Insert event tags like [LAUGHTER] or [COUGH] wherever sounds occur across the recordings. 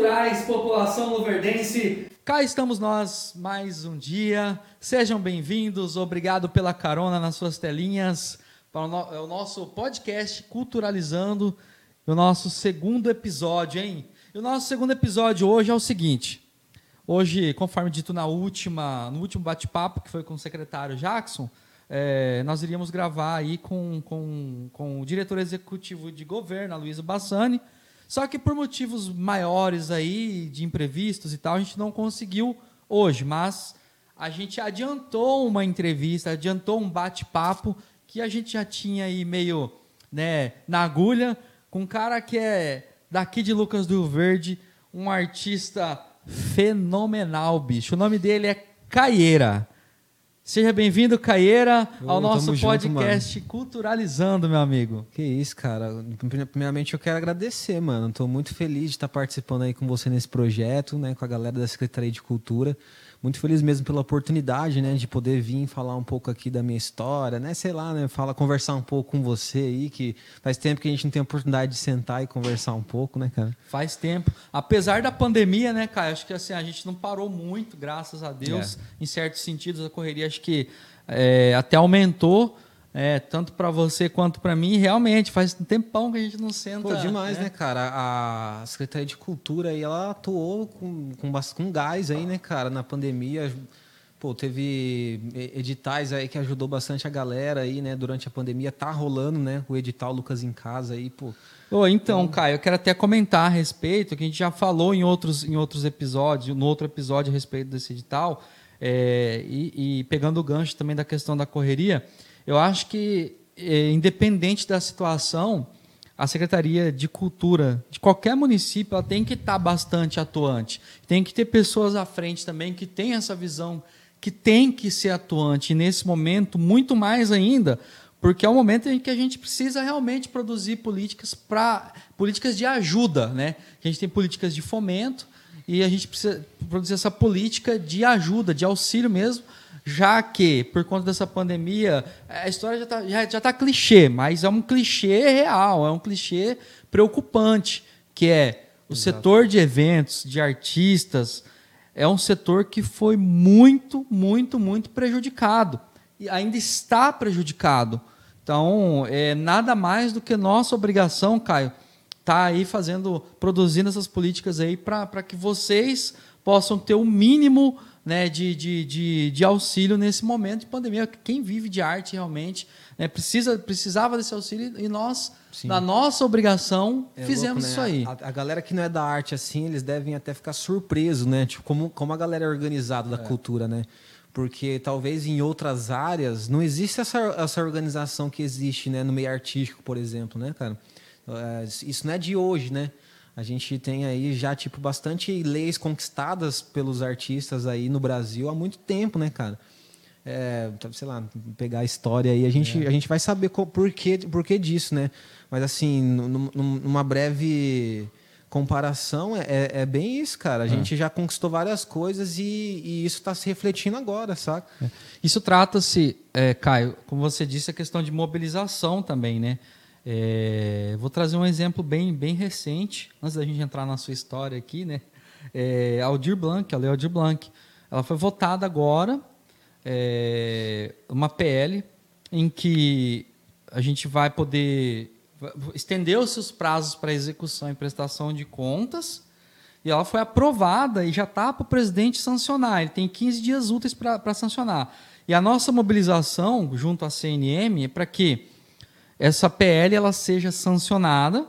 culturais, população luverdense. Cá estamos nós mais um dia. Sejam bem-vindos. Obrigado pela carona nas suas telinhas para o, é nosso podcast Culturalizando, o nosso segundo episódio, hein? E o nosso segundo episódio hoje é o seguinte. Hoje, conforme dito na última, no último bate-papo que foi com o secretário Jackson, é, nós iríamos gravar aí com, com, com o diretor executivo de governo, Luísa Bassani, só que por motivos maiores aí, de imprevistos e tal, a gente não conseguiu hoje, mas a gente adiantou uma entrevista, adiantou um bate-papo que a gente já tinha aí meio né, na agulha, com um cara que é daqui de Lucas do Verde, um artista fenomenal, bicho. O nome dele é Caieira. Seja bem-vindo, Caieira, ao oh, nosso podcast junto, Culturalizando, meu amigo. Que isso, cara. Primeiramente, eu quero agradecer, mano. Estou muito feliz de estar participando aí com você nesse projeto, né, com a galera da Secretaria de Cultura muito feliz mesmo pela oportunidade, né, de poder vir falar um pouco aqui da minha história, né, sei lá, né, fala, conversar um pouco com você aí, que faz tempo que a gente não tem a oportunidade de sentar e conversar um pouco, né, cara? Faz tempo. Apesar da pandemia, né, cara, acho que assim, a gente não parou muito, graças a Deus, é. em certos sentidos, a correria acho que é, até aumentou, é, tanto para você quanto para mim, realmente faz um tempão que a gente não senta. Pô, demais, né, né cara? A Secretaria de Cultura aí, ela atuou com, com, com gás aí, né, cara, na pandemia. Pô, teve editais aí que ajudou bastante a galera aí, né, durante a pandemia. Tá rolando, né, o edital Lucas em Casa aí, pô. Oh, então, Caio, eu quero até comentar a respeito, que a gente já falou em outros, em outros episódios, no outro episódio a respeito desse edital, é, e, e pegando o gancho também da questão da correria, eu acho que, é, independente da situação, a Secretaria de Cultura de qualquer município ela tem que estar tá bastante atuante. Tem que ter pessoas à frente também que têm essa visão, que tem que ser atuante. E nesse momento, muito mais ainda, porque é o momento em que a gente precisa realmente produzir políticas para políticas de ajuda, né? A gente tem políticas de fomento e a gente precisa produzir essa política de ajuda, de auxílio mesmo já que, por conta dessa pandemia, a história já está já, já tá clichê, mas é um clichê real, é um clichê preocupante, que é o Exato. setor de eventos, de artistas, é um setor que foi muito, muito, muito prejudicado. E ainda está prejudicado. Então, é nada mais do que nossa obrigação, Caio, tá aí fazendo, produzindo essas políticas aí para que vocês possam ter o mínimo né, de, de, de, de, auxílio nesse momento de pandemia. Quem vive de arte realmente né, precisa, precisava desse auxílio e nós, Sim. na nossa obrigação, é fizemos louco, né? isso aí. A, a, galera que não é da arte assim, eles devem até ficar surpresos, né? Tipo, como, como a galera é organizada da é. cultura, né? Porque talvez em outras áreas não existe essa, essa organização que existe né, no meio artístico, por exemplo, né, cara? É, isso não é de hoje, né? A gente tem aí já, tipo, bastante leis conquistadas pelos artistas aí no Brasil há muito tempo, né, cara? É, sei lá, pegar a história aí, a gente, é. a gente vai saber por, que, por que disso, né? Mas, assim, numa breve comparação, é, é, é bem isso, cara. A é. gente já conquistou várias coisas e, e isso está se refletindo agora, saca? É. Isso trata-se, Caio, como você disse, a questão de mobilização também, né? É, vou trazer um exemplo bem, bem recente, antes da gente entrar na sua história aqui, né? É, Aldir Blanc, a Lei Aldir Blanc, ela foi votada agora, é, uma PL, em que a gente vai poder estender os prazos para execução e prestação de contas, e ela foi aprovada e já está para o presidente sancionar. Ele tem 15 dias úteis para sancionar. E a nossa mobilização junto à CNM é para que essa PL ela seja sancionada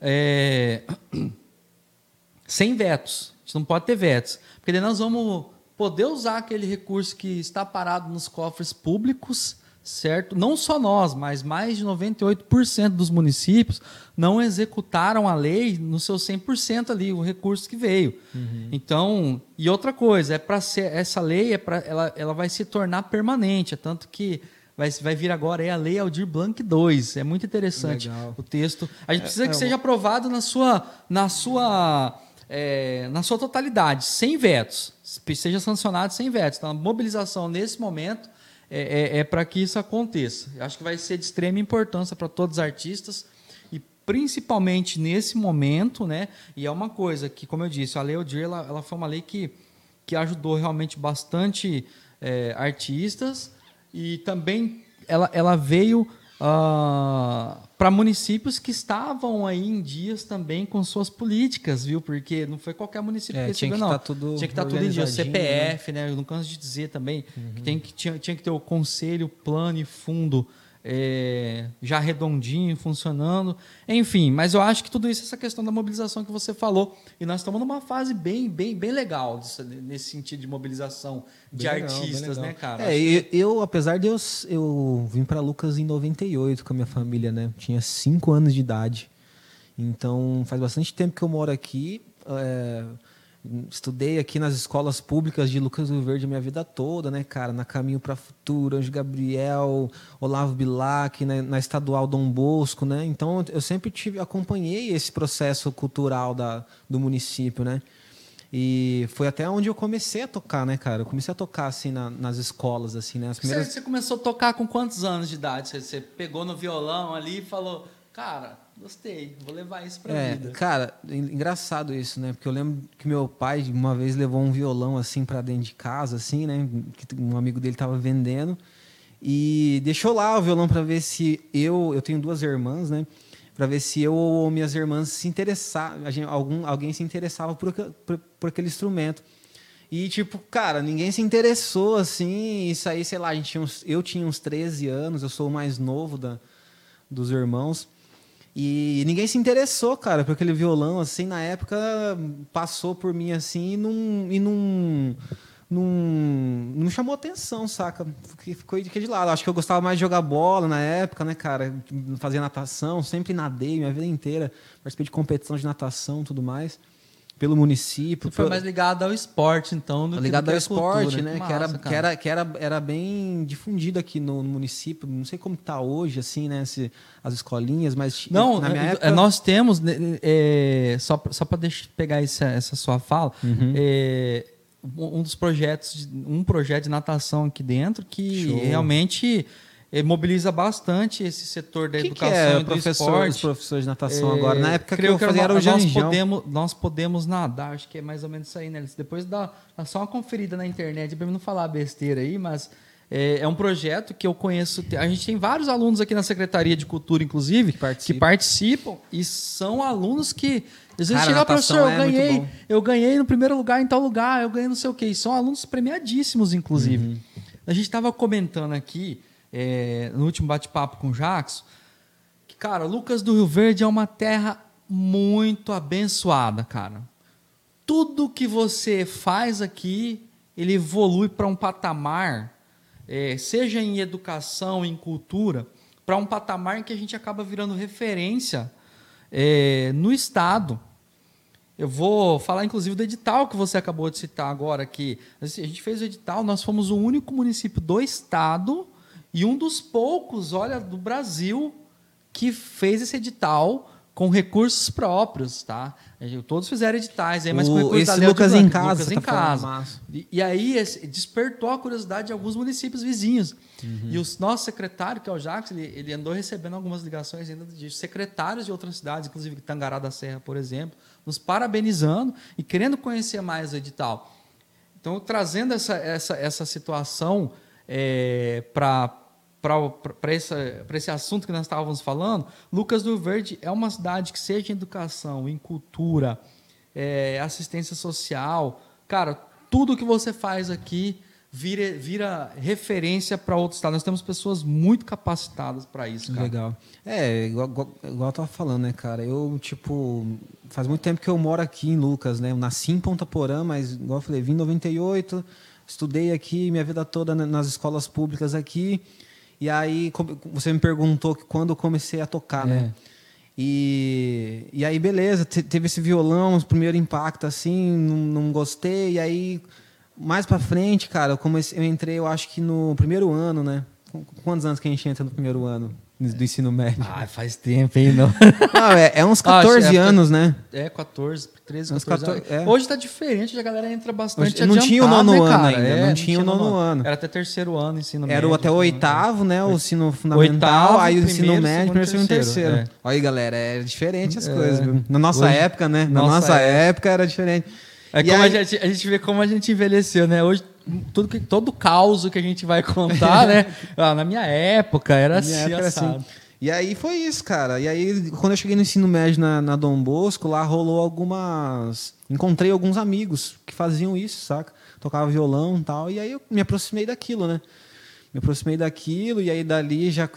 é, [CLEARS THROAT] sem vetos. A gente não pode ter vetos. Porque daí nós vamos poder usar aquele recurso que está parado nos cofres públicos, certo? Não só nós, mas mais de 98% dos municípios não executaram a lei no seu 100% ali, o recurso que veio. Uhum. Então, e outra coisa, é para ser essa lei é para ela, ela vai se tornar permanente, é tanto que vai, vai vir agora é a Lei Aldir Blanc 2. É muito interessante Legal. o texto. A gente precisa é, que é, seja aprovado na sua, na sua, é, na sua totalidade, sem vetos. Seja sancionado sem vetos. Então, a mobilização nesse momento é, é, é para que isso aconteça. Acho que vai ser de extrema importância para todos os artistas e principalmente nesse momento, né? E é uma coisa que, como eu disse, a Lei Aldir, ela, ela foi uma lei que, que ajudou realmente bastante é, artistas e também ela, ela veio uh, ah, para municípios que estavam aí em dias também com suas políticas, viu? Porque não foi qualquer município é, que tinha que não. Tá tudo tinha que estar tá tudo em dia. CPF, né? né? Eu não canso de dizer também uhum. que, tem que tinha, tinha que ter o conselho, plano e fundo é, já redondinho, funcionando. Enfim, mas eu acho que tudo isso, essa questão da mobilização que você falou, e nós estamos numa fase bem, bem, bem legal nesse sentido de mobilização de bem artistas, legal, né, cara? É, eu, eu, apesar de eu, eu vim para Lucas em 98 com a minha família, né? Tinha 5 anos de idade. Então, faz bastante tempo que eu moro aqui. É, Estudei aqui nas escolas públicas de Lucas do Verde a minha vida toda, né, cara? Na Caminho para Futuro, Anjo Gabriel, Olavo Bilac, na, na, Estadual Dom Bosco, né? Então eu sempre tive, acompanhei esse processo cultural da, do município, né? E foi até onde eu comecei a tocar, né, cara? Eu comecei a tocar, assim, na, nas escolas, assim, né? As primeiras... você, você começou a tocar com quantos anos de idade? Você, você pegou no violão ali e falou, cara, Gostei, vou levar isso pra é, vida. Cara, engraçado isso, né? Porque eu lembro que meu pai uma vez levou um violão assim para dentro de casa, assim, né? Que um amigo dele tava vendendo e deixou lá o violão para ver se eu, eu tenho duas irmãs, né? Para ver se eu ou minhas irmãs se interessavam, algum alguém se interessava por, por, por aquele instrumento. E, tipo, cara, ninguém se interessou, assim. Isso aí, sei lá, a gente tinha uns, eu tinha uns 13 anos, eu sou o mais novo da, dos irmãos. E ninguém se interessou, cara, por aquele violão, assim, na época passou por mim assim e não. E não não, não chamou atenção, saca? Ficou de, lado. Acho que eu gostava mais de jogar bola na época, né, cara? Fazia natação, sempre nadei minha vida inteira. Participei de competição de natação tudo mais pelo município. Você foi mais ligado ao esporte, então, do ligado que, ao esporte, né? Que, massa, que, era, que, era, que era, era bem difundido aqui no, no município. Não sei como está hoje, assim, né? Se, as escolinhas, mas não, na minha é, época... nós temos né, é, só só para pegar essa, essa sua fala. Uhum. É, um dos projetos, um projeto de natação aqui dentro que Show. realmente mobiliza bastante esse setor da que educação que é, e do professor, esporte. Os professores de natação é, agora. Na época que eu fazia era o nós podemos, nós podemos nadar, acho que é mais ou menos isso aí, né? Depois dá, dá só uma conferida na internet para não falar besteira aí, mas é, é, um projeto que eu conheço. A gente tem vários alunos aqui na Secretaria de Cultura, inclusive, que participam, que participam e são alunos que. Às vezes chega, professor, eu é ganhei, eu ganhei no primeiro lugar em tal lugar, eu ganhei não sei o quê. E são alunos premiadíssimos, inclusive. Uhum. A gente estava comentando aqui é, no último bate-papo com o Jackson, que, cara, Lucas do Rio Verde é uma terra muito abençoada, cara. Tudo que você faz aqui, ele evolui para um patamar, é, seja em educação, em cultura, para um patamar que a gente acaba virando referência é, no Estado. Eu vou falar, inclusive, do edital que você acabou de citar agora aqui. Assim, a gente fez o edital, nós fomos o único município do Estado e um dos poucos, olha, do Brasil que fez esse edital com recursos próprios, tá? Todos fizeram editais aí, mas o, com recursos esse da Lucas de em casa, Lucas em tá casa. E, e, aí despertou a curiosidade de alguns municípios vizinhos. Uhum. E o nosso secretário, que é o Jacques, ele, ele, andou recebendo algumas ligações ainda de secretários de outras cidades, inclusive Tangará da Serra, por exemplo, nos parabenizando e querendo conhecer mais o edital. Então, trazendo essa, essa, essa situação é, para para esse, assunto que nós estávamos falando, Lucas do Verde é uma cidade que, seja em educação, em cultura, é, assistência social, cara, tudo que você faz aqui vira, vira referência para outro estado. Nós temos pessoas muito capacitadas para isso, cara. Legal. É, igual, igual, igual eu estava falando, né, cara? Eu, tipo, faz muito tempo que eu moro aqui em Lucas, né? Eu nasci em Ponta Porã, mas, igual eu falei, vim em 98, estudei aqui minha vida toda nas escolas públicas aqui. E aí você me perguntou que quando eu comecei a tocar, né? é. né? E, e aí, beleza, teve esse violão, o primeiro impacto assim, não, não gostei. E aí, mais pra frente, cara, eu, comecei, eu entrei, eu acho que no primeiro ano, né? Quantos anos que a gente entra no primeiro ano? Do ensino médio? Ah, faz tempo, hein? Não, [LAUGHS] não é, é, uns 14 ah, é, anos, né? É, 14, 13, 14 anos. É. Hoje tá diferente, a galera entra bastante Hoje, Não tinha o nono né, ano ainda, é, não, tinha o nono, nono ano. Era até terceiro ano, ensino Era médio. até o oitavo, né? O ensino fundamental, oitavo, aí o ensino médio, primeiro, segundo, terceiro. terceiro. É. Olha aí, galera, é diferente as coisas. Viu? Na nossa Hoje, época, né? Na nossa, nossa época era diferente. É como aí... a, gente, a gente vê como a gente envelheceu, né? Hoje tudo que, todo o caos que a gente vai contar, né? [LAUGHS] Ah, na minha época era minha assim, época assim. E aí foi isso, cara. E aí, quando eu cheguei no ensino médio na, na Dom Bosco, lá rolou algumas. Encontrei alguns amigos que faziam isso, saca? Tocava violão e tal. E aí eu me aproximei daquilo, né? Me aproximei daquilo, e aí dali já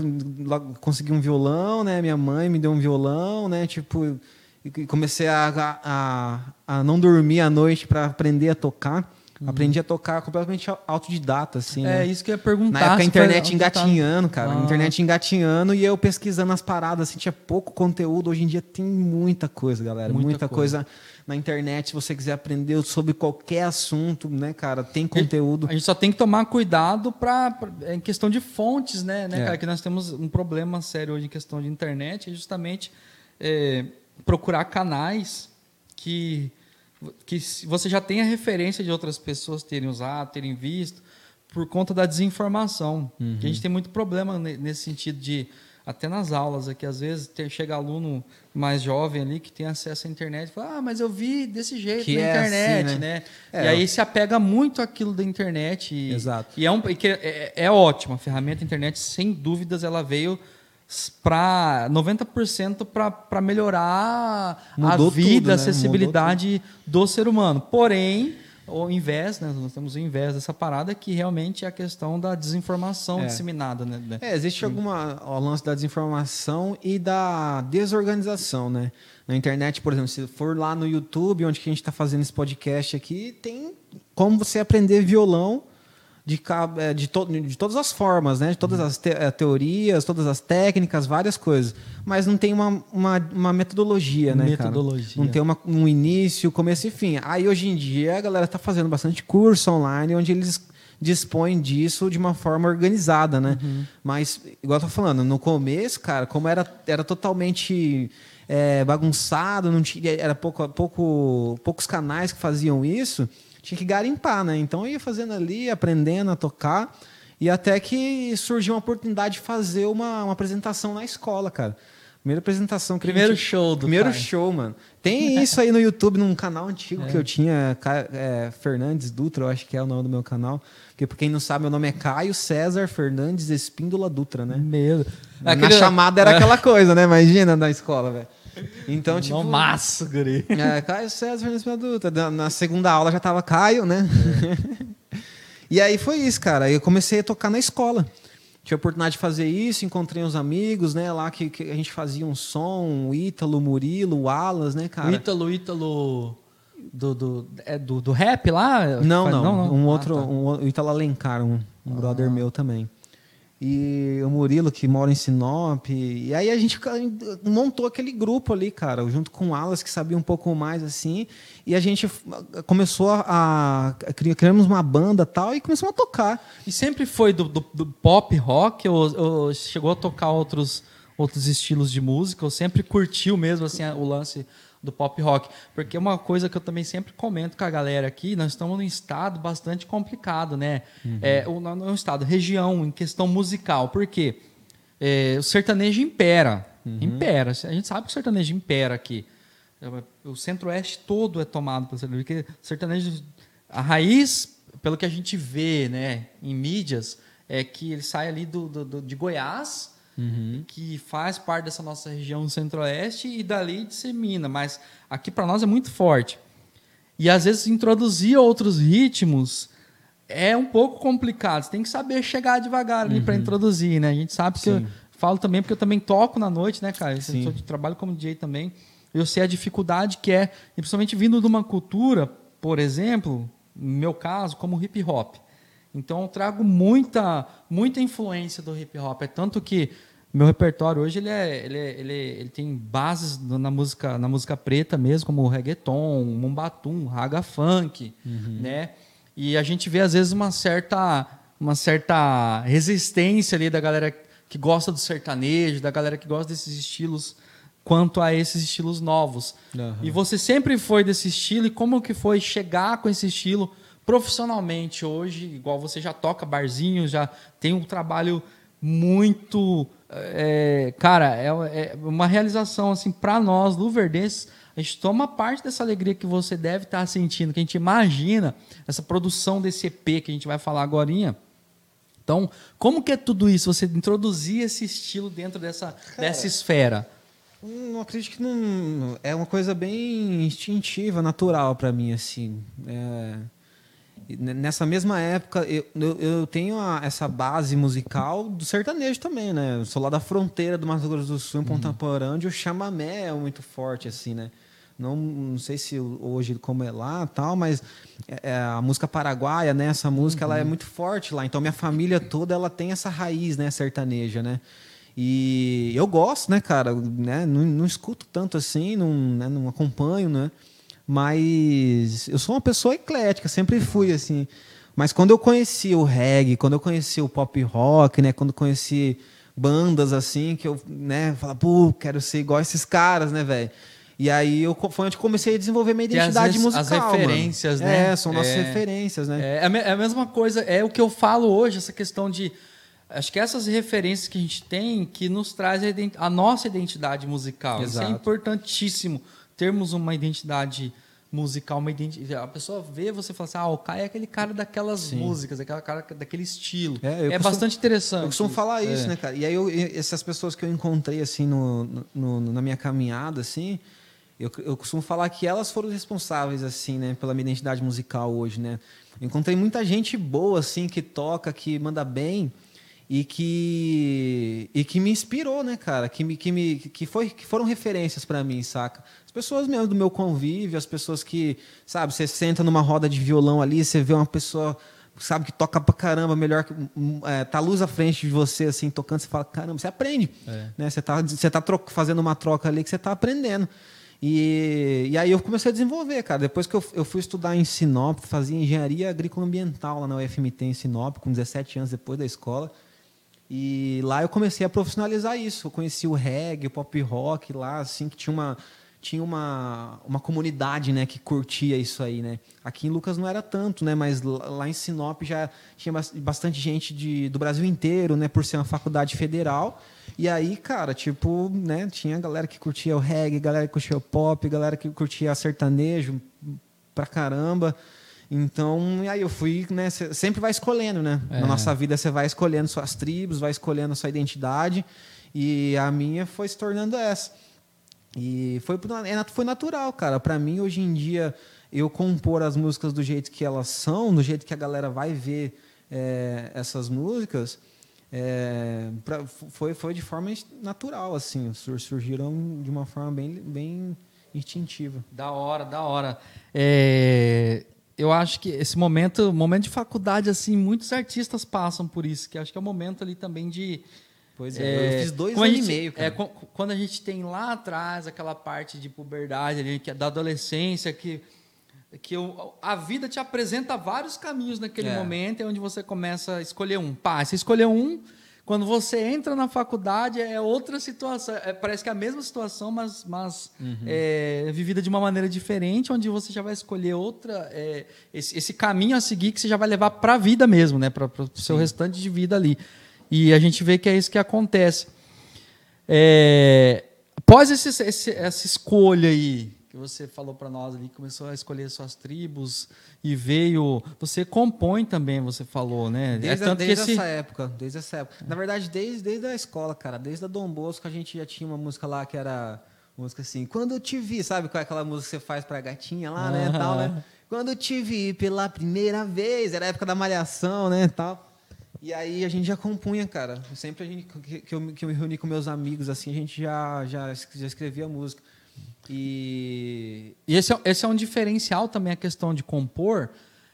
consegui um violão, né? Minha mãe me deu um violão, né? Tipo, e comecei a, a, a não dormir à noite para aprender a tocar. Uhum. Aprendi a tocar completamente autodidata, assim. É, né? isso que eu ia perguntar. Na época a internet engatinhando, cara. Ah. Internet engatinhando e eu pesquisando as paradas, assim, tinha pouco conteúdo. Hoje em dia tem muita coisa, galera. Muita, muita coisa. coisa. na internet, se você quiser aprender sobre qualquer assunto, né, cara, tem conteúdo. A gente só tem que tomar cuidado para em questão de fontes, né, né, é. cara? Que nós temos um problema sério hoje em questão de internet, é justamente é, procurar canais que que você já tenha referência de outras pessoas terem usado, terem visto, por conta da desinformação. Uhum. a gente tem muito problema nesse sentido de até nas aulas aqui às vezes ter, chega aluno mais jovem ali que tem acesso à internet e fala ah mas eu vi desse jeito que na é internet assim, né, né? É, e aí se apega muito àquilo da internet e, exato e é um que é, é ótimo a ferramenta internet sem dúvidas ela veio para 90% para melhorar Mudou a vida, tudo, né? a acessibilidade do ser humano. Porém, o invés, né? nós temos o invés dessa parada que realmente é a questão da desinformação é. disseminada. Né? É, existe alguma o lance da desinformação e da desorganização, né? Na internet, por exemplo, se for lá no YouTube, onde que a gente está fazendo esse podcast aqui, tem como você aprender violão de, é, de, to, de todas as formas, né? de todas as te, é, teorias, todas as técnicas, várias coisas. Mas não tem uma, uma, uma metodologia, né? Metodologia. Cara? Não tem uma, um início, começo e fim. Aí hoje em dia a galera está fazendo bastante curso online onde eles dispõem disso de uma forma organizada, né? Uhum. Mas, igual eu tô falando, no começo, cara, como era, era totalmente é, bagunçado, não tinha, era pouco, pouco, poucos canais que faziam isso tinha que garimpar, né? Então eu ia fazendo ali, aprendendo a tocar. E até que surgiu uma oportunidade de fazer uma, uma apresentação na escola, cara. Primeira apresentação que Primeiro gente... show do Primeiro cara. show, mano. Tem isso aí no YouTube, num canal antigo é. que eu tinha, é, Fernandes Dutra, eu acho que é o nome do meu canal. Porque, pra quem não sabe, meu nome é Caio César Fernandes Espíndola Dutra, né? Meu. Na Aquele... chamada era aquela coisa, né? Imagina na escola, velho. Então, tipo. Nomaço, guri. É, Caio César Fernandes Adulta. Na segunda aula já tava Caio, né? É. [LAUGHS] e aí foi isso, cara. Eu comecei a tocar na escola. Tive a oportunidade de fazer isso, encontrei uns amigos, né? Lá que, que a gente fazia um som, o Ítalo, o Murilo, o Alas, né, cara? O Ítalo, Ítalo. Do, do, é do, do rap lá? Não, não, não, não. Um outro, ah, tá. um, o Ítalo Alencar, um, um ah. brother meu também e o Murilo, que mora em Sinop. E aí a gente montou aquele grupo ali, cara, junto com Alas, que sabia um pouco mais assim. E a gente começou a. a criamos uma banda tal e começamos a tocar. E sempre foi do, do, do pop rock ou, ou, chegou a tocar outros, outros estilos de música? Ou sempre curtiu mesmo assim, o lance do pop rock. Porque é uma coisa que eu também sempre comento com a galera aqui, nós estamos num estado bastante complicado, né? Uhum. É, não é um estado, região em questão musical. Por quê? É, o sertanejo impera. Uhum. Impera. A gente sabe que o sertanejo impera aqui. O centro-oeste todo é tomado pelo sertanejo. Porque sertanejo, a raiz, pelo que a gente vê né, em mídias, é que ele sai ali do, do, do de Goiás uhum. que faz parte dessa nossa região centro-oeste e dali dissemina, mas aqui para nós é muito forte. E às vezes introduzir outros ritmos é um pouco complicado. Você tem que saber chegar devagar ali uhum. para introduzir, né? A gente sabe que eu falo também porque eu também toco na noite, né, cara? Eu, eu trabalho como DJ também. Eu sei a dificuldade que é, principalmente vindo de uma cultura, por exemplo, no meu caso, como hip hop. Então eu trago muita, muita influência do hip hop. É tanto que meu repertório hoje ele, é, ele, é, ele, é, ele tem bases na música, na música preta mesmo, como o reggaeton, mumbatum, raga funk, uhum. né? E a gente vê às vezes uma certa uma certa resistência ali da galera que gosta do sertanejo, da galera que gosta desses estilos, quanto a esses estilos novos. Aham. E você sempre foi desse estilo, e como que foi chegar com esse estilo profissionalmente hoje? Igual você já toca barzinho, já tem um trabalho muito. é, cara, é, é uma realização assim para nós, luverdenses. A gente toma parte dessa alegria que você deve estar sentindo, que a gente imagina essa produção desse EP que a gente vai falar agora. Então, como que é tudo isso? Você introduzir esse estilo dentro dessa, dessa esfera? Não acredito que não. É uma coisa bem instintiva, natural para mim, assim. É, nessa mesma época, eu, eu, tenho a- essa base musical do sertanejo também, né? Eu sou lá da fronteira do Mato Grosso do Sul, em Ponta Porã, onde o chamamé é muito forte, assim, né? Não, não sei se hoje como é lá tal, mas é- é a música paraguaia, né? Essa música ela é muito forte lá. Então minha família toda ela tem essa raiz, né? Sertaneja, né? E eu gosto, né, cara? Né? Não, não escuto tanto assim, não, né? não acompanho, né? Mas eu sou uma pessoa eclética, sempre fui assim. Mas quando eu conheci o reggae, quando eu conheci o pop rock, né? Quando eu conheci bandas assim, que eu, né, falo, pô, quero ser igual esses caras, né, velho? E aí eu, foi onde comecei a desenvolver minha as identidade res- musical. as mano. referências, né? É, são nossas É. referências, né? É, a me- é a mesma coisa, é o que eu falo hoje, essa questão de. Acho que essas referências que a gente tem que nos traz a, a nossa identidade musical. Isso é Exato. importantíssimo, termos uma identidade musical, uma identi- a pessoa vê você e fala assim, ah, o Caio é aquele cara daquelas músicas, aquela cara daquele estilo. É, É, costumo- bastante interessante. Eu costumo falar isso, É. né, cara? E aí, eu- essas pessoas que eu encontrei, assim, no, no- no- na minha caminhada, assim, eu, eu costumo falar que elas foram responsáveis, assim, né, pela minha identidade musical hoje, né? Eu encontrei muita gente boa, assim, que toca, que manda bem e que, e que me inspirou, né, cara? Que, me, que, me, que, foi, que foram referências para mim, saca? As pessoas mesmo do meu convívio, as pessoas que, sabe, você senta numa roda de violão ali, você vê uma pessoa sabe que toca pra caramba, melhor que hum, é, tá luz à frente de você assim tocando, você fala, caramba, você aprende, É. né? Você tá você tá tro- fazendo uma troca ali que você tá aprendendo. E, e aí eu comecei a desenvolver, cara. Depois que eu, eu fui estudar em Sinop, fazia engenharia agrícola ambiental lá na UFMT em Sinop, com 17 anos depois da escola. E lá eu comecei a profissionalizar isso. Eu conheci o reggae, o pop rock lá, assim, que tinha uma tinha uma, uma comunidade, né, que curtia isso aí, né? Aqui em Lucas não era tanto, né, mas lá em Sinop já tinha bas- bastante gente de, do Brasil inteiro, né, por ser uma faculdade federal. E aí, cara, tipo, né, tinha galera que curtia o reggae, galera que curtia o pop, galera que curtia sertanejo pra caramba. Então, aí eu fui, né? sempre vai escolhendo, né? É. Na nossa vida você vai escolhendo suas tribos, vai escolhendo sua identidade. E a minha foi se tornando essa. E foi, é foi natural, cara. Pra mim, hoje em dia, eu compor as músicas do jeito que elas são, do jeito que a galera vai ver é, essas músicas, é, pra- foi, foi de forma natural, assim. sur- Surgiram de uma forma bem, bem instintiva. Da hora, da hora. É, eu acho que esse momento, momento de faculdade, assim, muitos artistas passam por isso, que acho que é o momento ali também de. Pois é, eu fiz dois anos e meio, cara. é, qu- quando a gente tem lá atrás aquela parte de puberdade, ali, que é da adolescência, que, que o- a vida te apresenta vários caminhos naquele É. momento, é onde você começa a escolher um. Pá, você escolheu um, quando você entra na faculdade é outra situação. É, parece que é a mesma situação, mas, mas Uhum. é, vivida de uma maneira diferente, onde você já vai escolher outra. é, esse, esse caminho a seguir que você já vai levar para a vida mesmo, né? Para o seu restante de vida ali. E a gente vê que é isso que acontece. É, após esse- esse- essa escolha aí, que você falou para nós ali, começou a escolher suas tribos e veio. Você compõe também, você falou, né? Desde, é desde esse. essa época, desde essa época. Na verdade, desde, desde a escola, cara, desde a Dom Bosco, a gente já tinha uma música lá que era música assim, quando eu te vi, sabe qual é aquela música que você faz pra gatinha lá, né, tal, né? Quando eu te vi pela primeira vez, era a época da malhação, né, tal. E aí a gente já compunha, cara. Sempre a gente que, eu, que eu me reuni com meus amigos assim, a gente já já, já escrevia música. E E esse é, esse é um diferencial também, a questão de compor.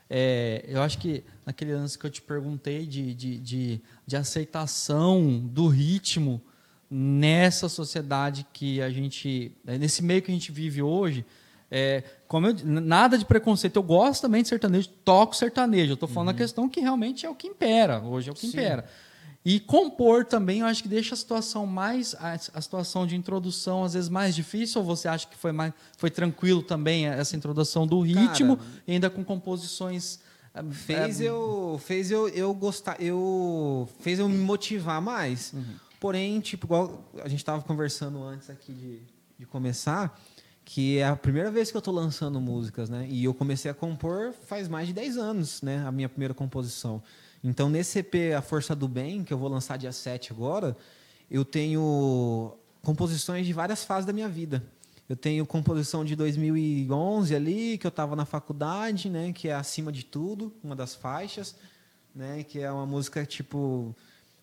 É, eu acho que naquele lance que eu te perguntei de, de, de, de aceitação do ritmo nessa sociedade que a gente. é, nesse meio que a gente vive hoje. É, como eu, nada de preconceito. Eu gosto também de sertanejo, toco sertanejo. Eu estou falando a questão que realmente é o que impera. Hoje é o que Sim. impera. E compor também, eu acho que deixa a situação mais a, a, situação de introdução às vezes mais difícil. Ou você acha que foi mais foi tranquilo também essa introdução do ritmo, Cara, ainda com composições ah, fez é, eu fez eu, eu gostar eu fez eu me motivar mais. Uhum. Porém, tipo igual a gente estava conversando antes aqui de, de começar, que é a primeira vez que eu estou lançando músicas, né? E eu comecei a compor faz mais de 10 anos, né? A minha primeira composição. Então, nesse EP A Força do Bem, que eu vou lançar dia 7 agora, eu tenho composições de várias fases da minha vida. Eu tenho composição de 2011 ali, que eu estava na faculdade, né, que é Acima de Tudo, uma das faixas, né, que é uma música tipo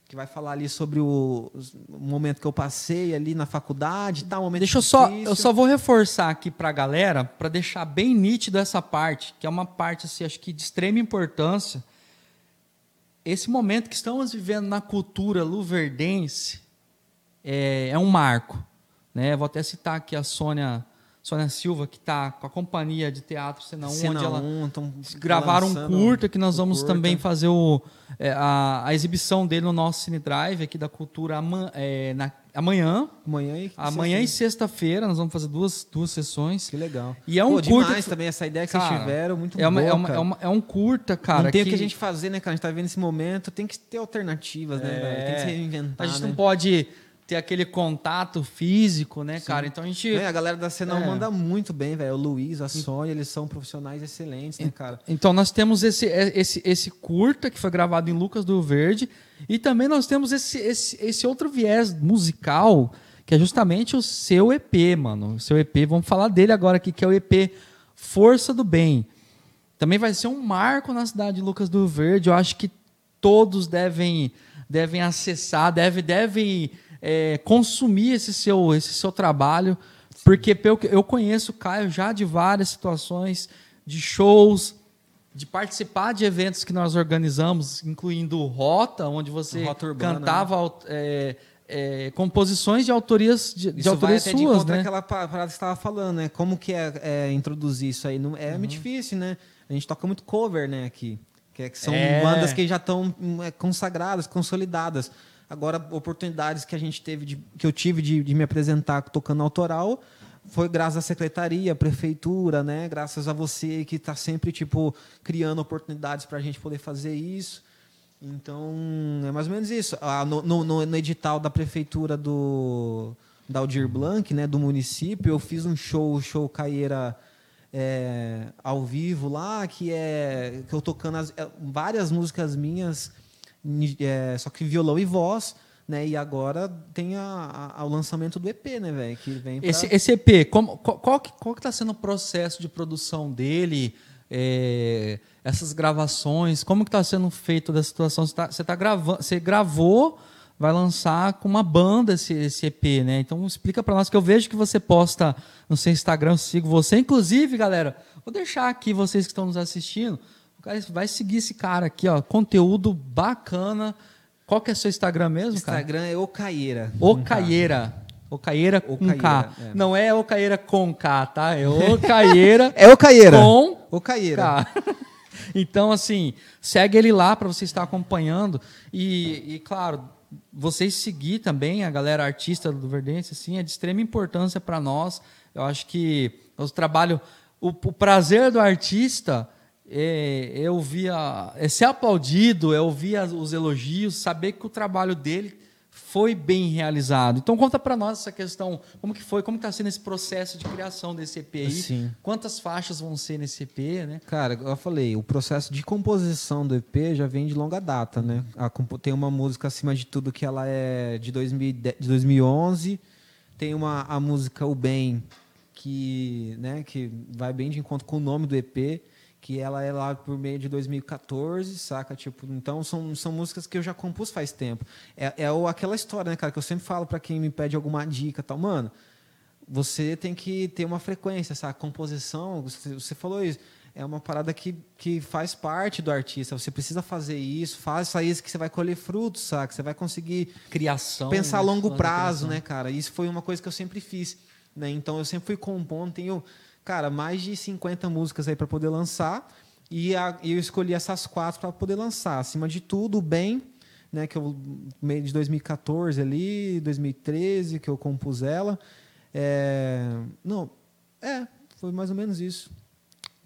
que vai falar ali sobre o, o momento que eu passei ali na faculdade, tal, momento Deixa eu só, eu só vou reforçar aqui para a galera para deixar bem nítido essa parte, que é uma parte assim, acho que de extrema importância esse momento que estamos vivendo na cultura luverdense é, é um marco. Né? Vou até citar aqui a Sônia, Sônia Silva, que está com a companhia de teatro Cena 1, Cena onde ela gravaram um curta, que nós vamos curta. também fazer o, é, a, a, exibição dele no nosso Cine Drive aqui da Cultura é, na Amanhã. Amanhã e Amanhã e sexta-feira nós vamos fazer duas, duas sessões. Que legal. E é um Pô, curta. demais também essa ideia que cara, vocês tiveram, muito é uma, boa, é, uma, é, uma, é, um curta, cara. Não tem o que a gente fazer, né, cara? A gente tá vivendo esse momento, tem que ter alternativas, né, é... Tem que se reinventar. A gente né? não pode ter aquele contato físico, né, Sim. cara? Então a gente. É, a galera da cena é. manda muito bem, velho. O Luiz, a Sônia, eles são profissionais excelentes, né, cara? Então nós temos esse, é, esse, esse curta que foi gravado em Lucas do Verde. E também nós temos esse, esse, esse outro viés musical que é justamente o seu EP, mano. O seu EP, vamos falar dele agora aqui, que é o EP Força do Bem. Também vai ser um marco na cidade de Lucas do Verde. Eu acho que todos devem, devem acessar, devem, devem é, consumir esse seu, esse seu trabalho, porque eu conheço o Caio já de várias situações, de shows, de participar de eventos que nós organizamos, incluindo Rota, onde você Rota Urbana, cantava né? é, é, composições de autorias de, de autorias vai até suas, de né? aquela parada que você estava falando, né? Como que é, é introduzir isso aí? Não, é uhum. muito difícil, né? A gente toca muito cover, né? Aqui, que, é, são é. bandas que já estão hum, é, consagradas, consolidadas. Agora, oportunidades que a gente teve, de, que eu tive de, de me apresentar tocando autoral, foi graças à secretaria, à prefeitura, né? Graças a você que está sempre tipo criando oportunidades para a gente poder fazer isso. Então, é mais ou menos isso. Ah, no, no, no, edital da prefeitura do da Aldir Blanc, né, do município, eu fiz um show, show Caieira é, ao vivo lá, que é que eu tocando as, é, várias músicas minhas, é, só que violão e voz, né? E agora tem a, a, o lançamento do EP, né, velho? Que vem pra... esse, esse EP, como, qual, qual, que, qual que tá sendo o processo de produção dele? É, essas gravações, como que está sendo feito da situação? Você, tá, você, tá gravando, você gravou, vai lançar com uma banda esse, esse EP, né? Então explica para nós que eu vejo que você posta no seu Instagram, eu sigo você. Inclusive, galera, vou deixar aqui vocês que estão nos assistindo, vai seguir esse cara aqui, ó, conteúdo bacana. Qual que é seu Instagram mesmo, Instagram cara? é Ocaieira. Ocaieira. Ocaieira com K. É. Não é Ocaieira com K, tá? É Ocaieira. [LAUGHS] é Ocaieira. Com Ocaieira. K. [LAUGHS] Então, assim, segue ele lá para você estar acompanhando. E, e, claro, vocês seguir também a galera artista do Verdense, assim, é de extrema importância para nós. Eu acho que o trabalho, o, o prazer do artista é, é ouvir, a, é ser aplaudido, é ouvir os elogios, saber que o trabalho dele foi bem realizado. Então conta para nós essa questão, como que foi, como está sendo esse processo de criação desse EP aí? Sim. Quantas faixas vão ser nesse EP, né? Cara, eu falei, o processo de composição do EP já vem de longa data, né? A, tem uma música acima de tudo que ela é de, 2010, de 2011, tem uma a música O Bem que, né, que vai bem de encontro com o nome do EP que ela é lá por meio de 2014, saca? Tipo, então são, são músicas que eu já compus faz tempo. É, é o, aquela história, né, cara, que eu sempre falo para quem me pede alguma dica tal. Mano, você tem que ter uma frequência, essa composição, você, você falou isso, é uma parada que, que faz parte do artista. Você precisa fazer isso, faça isso que você vai colher frutos, saca? Você vai conseguir criação, pensar a longo prazo, né, cara? Isso foi uma coisa que eu sempre fiz, né? Então eu sempre fui compondo, tenho cara, mais de 50 músicas aí para poder lançar. E, a, eu escolhi essas quatro para poder lançar. Acima de tudo, o Bem, né, que eu meio de 2014 ali, 2013 que eu compus ela. É, não, é, foi mais ou menos isso.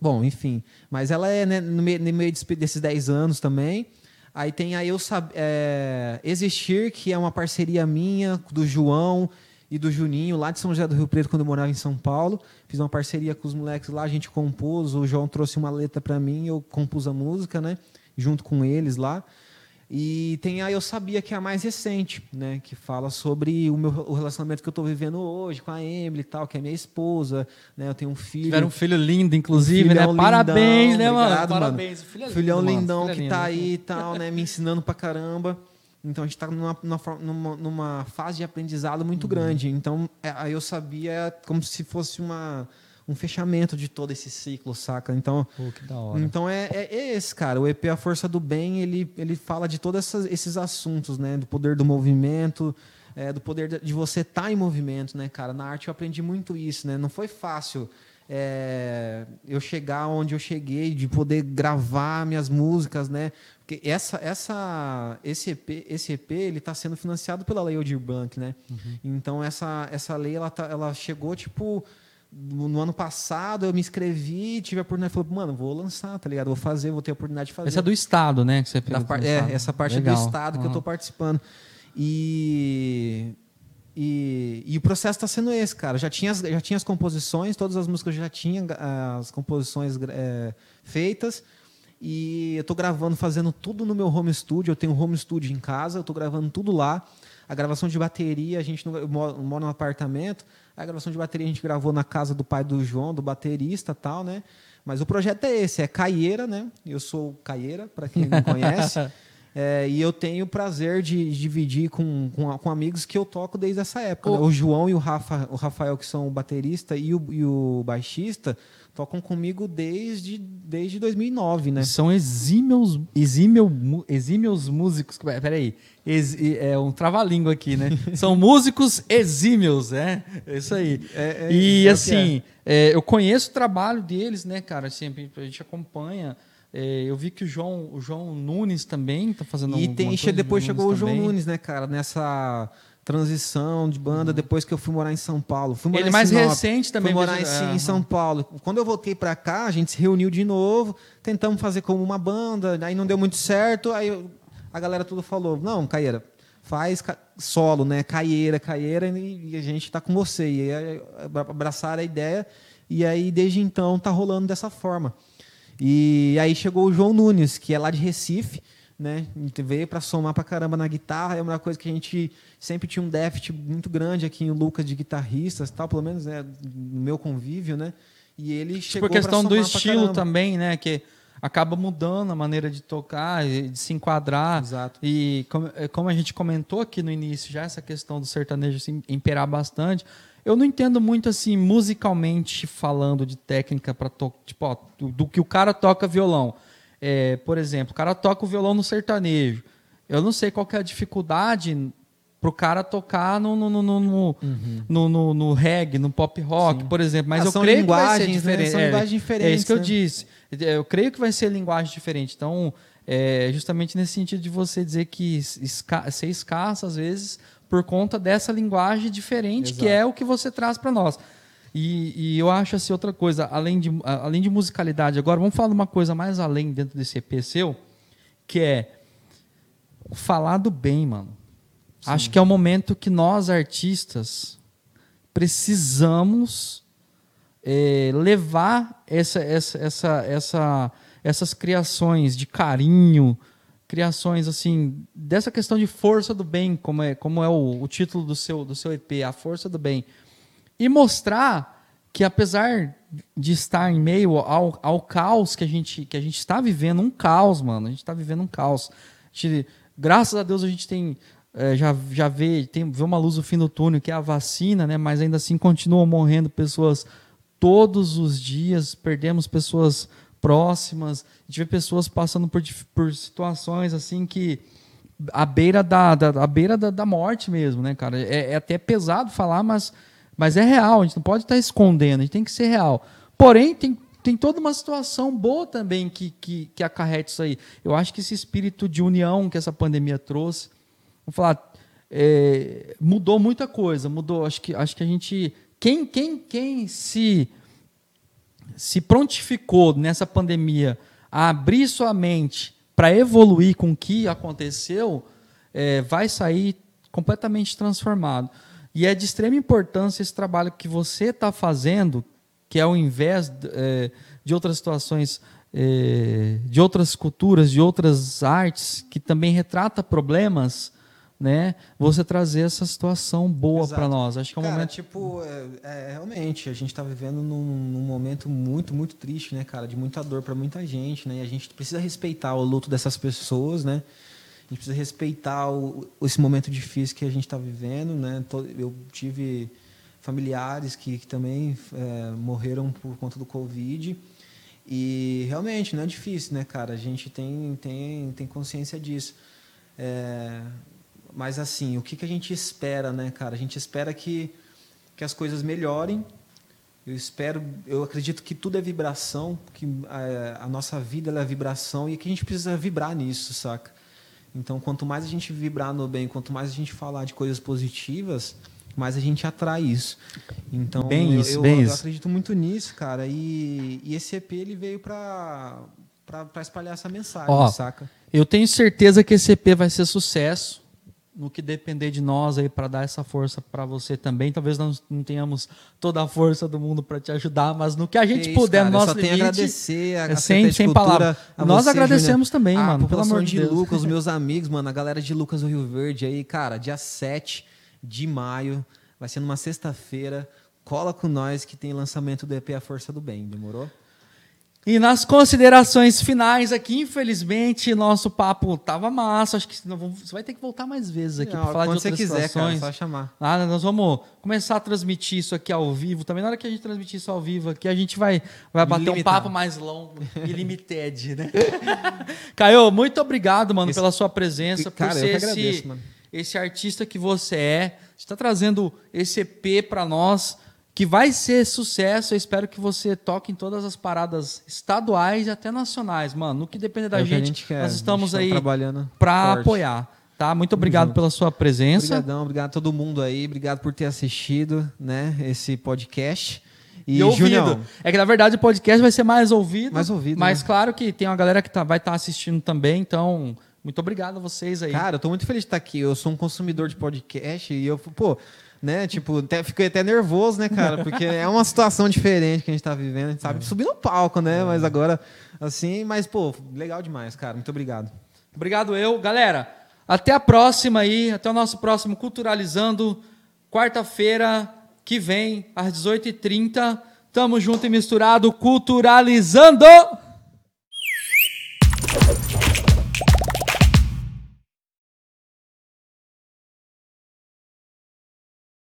Bom, enfim, mas ela é né, no meio, no meio desses 10 anos também. Aí tem a Eu Sab é, Existir, que é uma parceria minha, do João e do Juninho, lá de São José do Rio Preto, quando eu morava em São Paulo. Fiz uma parceria com os moleques lá, a gente compôs, o João trouxe uma letra para mim, eu compus a música, né? Junto com eles lá. E tem a Eu Sabia, que é a mais recente, né? Que fala sobre o, meu, o relacionamento que eu estou vivendo hoje com a Emily e tal, que é minha esposa, né? Eu tenho um filho. Tiveram um filho lindo, inclusive, um né? Lindão, Parabéns, né, mano? Obrigado, Parabéns. Mano. Filho é Filhão lindo, lindão filho que tá aí e tal, né? Me ensinando pra caramba. Então a gente está numa, numa, numa, fase de aprendizado muito uhum. grande. Então é, a Eu Sabia como se fosse uma um fechamento de todo esse ciclo, saca? Então, Pô, então é, é, é, esse, cara. O EP A Força do Bem, ele, ele fala de todos esses assuntos, né? Do poder do movimento, é, do poder de você estar tá em movimento, né, cara? Na arte eu aprendi muito isso, né? Não foi fácil é, eu chegar onde eu cheguei, de poder gravar minhas músicas, né? Porque essa, essa, esse EP, esse EP ele está sendo financiado pela Lei Aldir Blanc, né? Uhum. Então essa, essa lei ela, tá, ela chegou tipo no ano passado eu me inscrevi, tive a oportunidade, falei, mano, vou lançar, tá ligado? Vou fazer, vou ter a oportunidade de fazer. Essa é do Estado, né? Que você da par É, essa parte Legal. é do Estado uhum. que eu estou participando. E, e, e o processo está sendo esse, cara. Já tinha, já tinha as composições, todas as músicas já tinha as composições é, feitas. E eu estou gravando, fazendo tudo no meu home studio. Eu tenho um home studio em casa, eu estou gravando tudo lá. A gravação de bateria, a gente não, eu moro, moro num apartamento. A gravação de bateria a gente gravou na casa do pai do João, do baterista tal, né? Mas o projeto é esse, é Caieira, né? Eu sou Caieira, para quem não [LAUGHS] conhece. É, e eu tenho o prazer de, dividir com, com, com, amigos que eu toco desde essa época. Né? O João e o, Rafa, o Rafael, que são o baterista e o, e o baixista, tocam comigo desde, desde 2009, né? São exímios, exímio, exímios músicos. Peraí, ex, é um trava-língua aqui, né? [LAUGHS] São músicos exímios, é? é isso aí. É, é, e é assim, é. eu conheço o trabalho deles, né, cara? Sempre a gente acompanha. É, eu vi que o João, o João Nunes também está fazendo E tem, depois chegou o João Nunes, né, cara, nessa transição de banda uhum. depois que eu fui morar em São Paulo. Fui Ele mais Sinop, recente também. Fui morar em, em, São Paulo. Quando eu voltei para cá, a gente se reuniu de novo, tentamos fazer como uma banda, aí não deu muito certo, aí eu, a galera tudo falou: "Não, Caieira, faz solo, né? Caieira, Caieira e a gente está com você". E aí abraçaram a ideia e aí desde então tá rolando dessa forma. E aí chegou o João Nunes, que é lá de Recife, né? Veio para somar para caramba na guitarra. É uma coisa que a gente sempre tinha um déficit muito grande aqui em Lucas de guitarristas, tal, pelo menos né, no meu convívio, né? E ele chegou Por questão do estilo também, né? Que acaba mudando a maneira de tocar, de se enquadrar. Exato. E como, é, como a gente comentou aqui no início, já essa questão do sertanejo assim, imperar bastante. Eu não entendo muito assim, musicalmente falando de técnica para tocar, tipo, ó, do, do, que o cara toca violão. É, por exemplo, o cara toca o violão no sertanejo. Eu não sei qual é a dificuldade pro cara tocar no, no, no, no, uhum. no, no, no, reggae, no pop rock, Sim. por exemplo. Mas ah, eu creio que vai ser diferente. Né? São é, linguagens diferentes. É isso que né? eu disse. Eu creio que vai ser linguagem diferente. Então, é justamente nesse sentido de você dizer que esca ser escasso, às vezes, por conta dessa linguagem diferente Exato. que é o que você traz para nós. E, e, eu acho assim outra coisa, além de, além de musicalidade, agora vamos falar de uma coisa mais além dentro desse EP seu, que é falar do bem, mano. Sim. Acho que é o momento que nós, artistas, precisamos é, levar essa, essa, essa, essa, essas criações de carinho, criações assim dessa questão de força do bem, como é, como é o, o título do seu, do seu EP, a força do bem, e mostrar que apesar de estar em meio ao, ao caos que a gente que a gente está vivendo, um caos, mano, a gente está vivendo um caos. Gente, graças a Deus a gente tem é, já, já vê, tem, vê uma luz no fim do túnel, que é a vacina, né? mas ainda assim continuam morrendo pessoas todos os dias, perdemos pessoas próximas, a gente vê pessoas passando por, por situações assim que à beira da, da, à beira da, da morte mesmo, né, cara? É, é, até pesado falar, mas, mas é real, a gente não pode estar escondendo, a gente tem que ser real. Porém, tem tem toda uma situação boa também que, que, que acarreta isso aí. Eu acho que esse espírito de união que essa pandemia trouxe, vou falar, é, mudou muita coisa, mudou. Acho que, acho que a gente. Quem, quem, quem se, se prontificou nessa pandemia a abrir sua mente para evoluir com o que aconteceu, é, vai sair completamente transformado. E é de extrema importância esse trabalho que você está fazendo, que é ao invés é, de outras situações, é, de outras culturas, de outras artes, que também retrata problemas, né? Você trazer essa situação boa para nós. Acho que é um cara, momento. Tipo, é, é, realmente, a gente está vivendo num, num, momento muito, muito triste, né, cara? De muita dor para muita gente, né? E a gente precisa respeitar o luto dessas pessoas, né? A gente precisa respeitar o, esse momento difícil que a gente está vivendo, né? Eu tive familiares que, que também é, morreram por conta do Covid. E realmente não é difícil, né, cara? A gente tem, tem, tem consciência disso. É, mas assim, o que, que a gente espera, né, cara? A gente espera que, que as coisas melhorem. Eu espero, eu acredito que tudo é vibração, que a, a nossa vida é vibração e que a gente precisa vibrar nisso, saca? Então, quanto mais a gente vibrar no bem, quanto mais a gente falar de coisas positivas, mais a gente atrai isso. Então, bem eu, isso, eu, bem eu isso. acredito muito nisso, cara. E, e esse EP ele veio para para espalhar essa mensagem, Ó, saca? Eu tenho certeza que esse EP vai ser sucesso. No que depender de nós aí para dar essa força para você também. Talvez nós não tenhamos toda a força do mundo para te ajudar, mas no que a gente Que puder, cara, no nosso só tenho a limite, agradecer a, é sem, sem Cultura, palavras. a Nós você, agradecemos Júnior, também, a mano. Pelo amor de de Deus. Lucas, os [LAUGHS] meus amigos, mano, a galera de Lucas do Rio Verde aí, cara, dia 7 de maio, vai ser numa sexta-feira. Cola com nós que tem lançamento do EP A Força do Bem, demorou? E nas considerações finais aqui, infelizmente, nosso papo tava massa. Acho que você vai ter que voltar mais vezes aqui para falar de outras você quiser, cara, situações. só chamar. Ah, nós vamos começar a transmitir isso aqui ao vivo. Também na hora que a gente transmitir isso ao vivo aqui, a gente vai, vai bater um Ilimitado. papo mais longo, ilimited, né? [LAUGHS] Caio, muito obrigado, mano, Esse- pela sua presença, Cara, por eu ser que esse, agradeço, mano. esse artista que você é. Você está trazendo esse EP para nós, que vai ser sucesso. Eu espero que você toque em todas as paradas estaduais e até nacionais, mano. No que depender da É o que gente, quer. nós estamos gente tá aí trabalhando para apoiar. Tá? Muito obrigado pela sua presença. Obrigadão, obrigado a todo mundo aí, obrigado por ter assistido, né, esse podcast. E, E, ouvido. Junião, É que na verdade o podcast vai ser mais ouvido. Mais ouvido, Mas né? claro que tem uma galera que tá- vai estar assistindo também. Então, muito obrigado a vocês aí. Cara, eu tô muito feliz de estar aqui. Eu sou um consumidor de podcast e eu, pô, né, tipo, até, fiquei até nervoso, né, cara? Porque é uma situação diferente que a gente tá vivendo. A gente É. sabe subir no palco, né? Mas agora, assim, mas, pô, legal demais, cara. Muito obrigado. Obrigado eu. Galera, até a próxima aí. Até o nosso próximo Culturalizando. Quarta-feira que vem, às 18h30. Tamo junto e misturado, Culturalizando!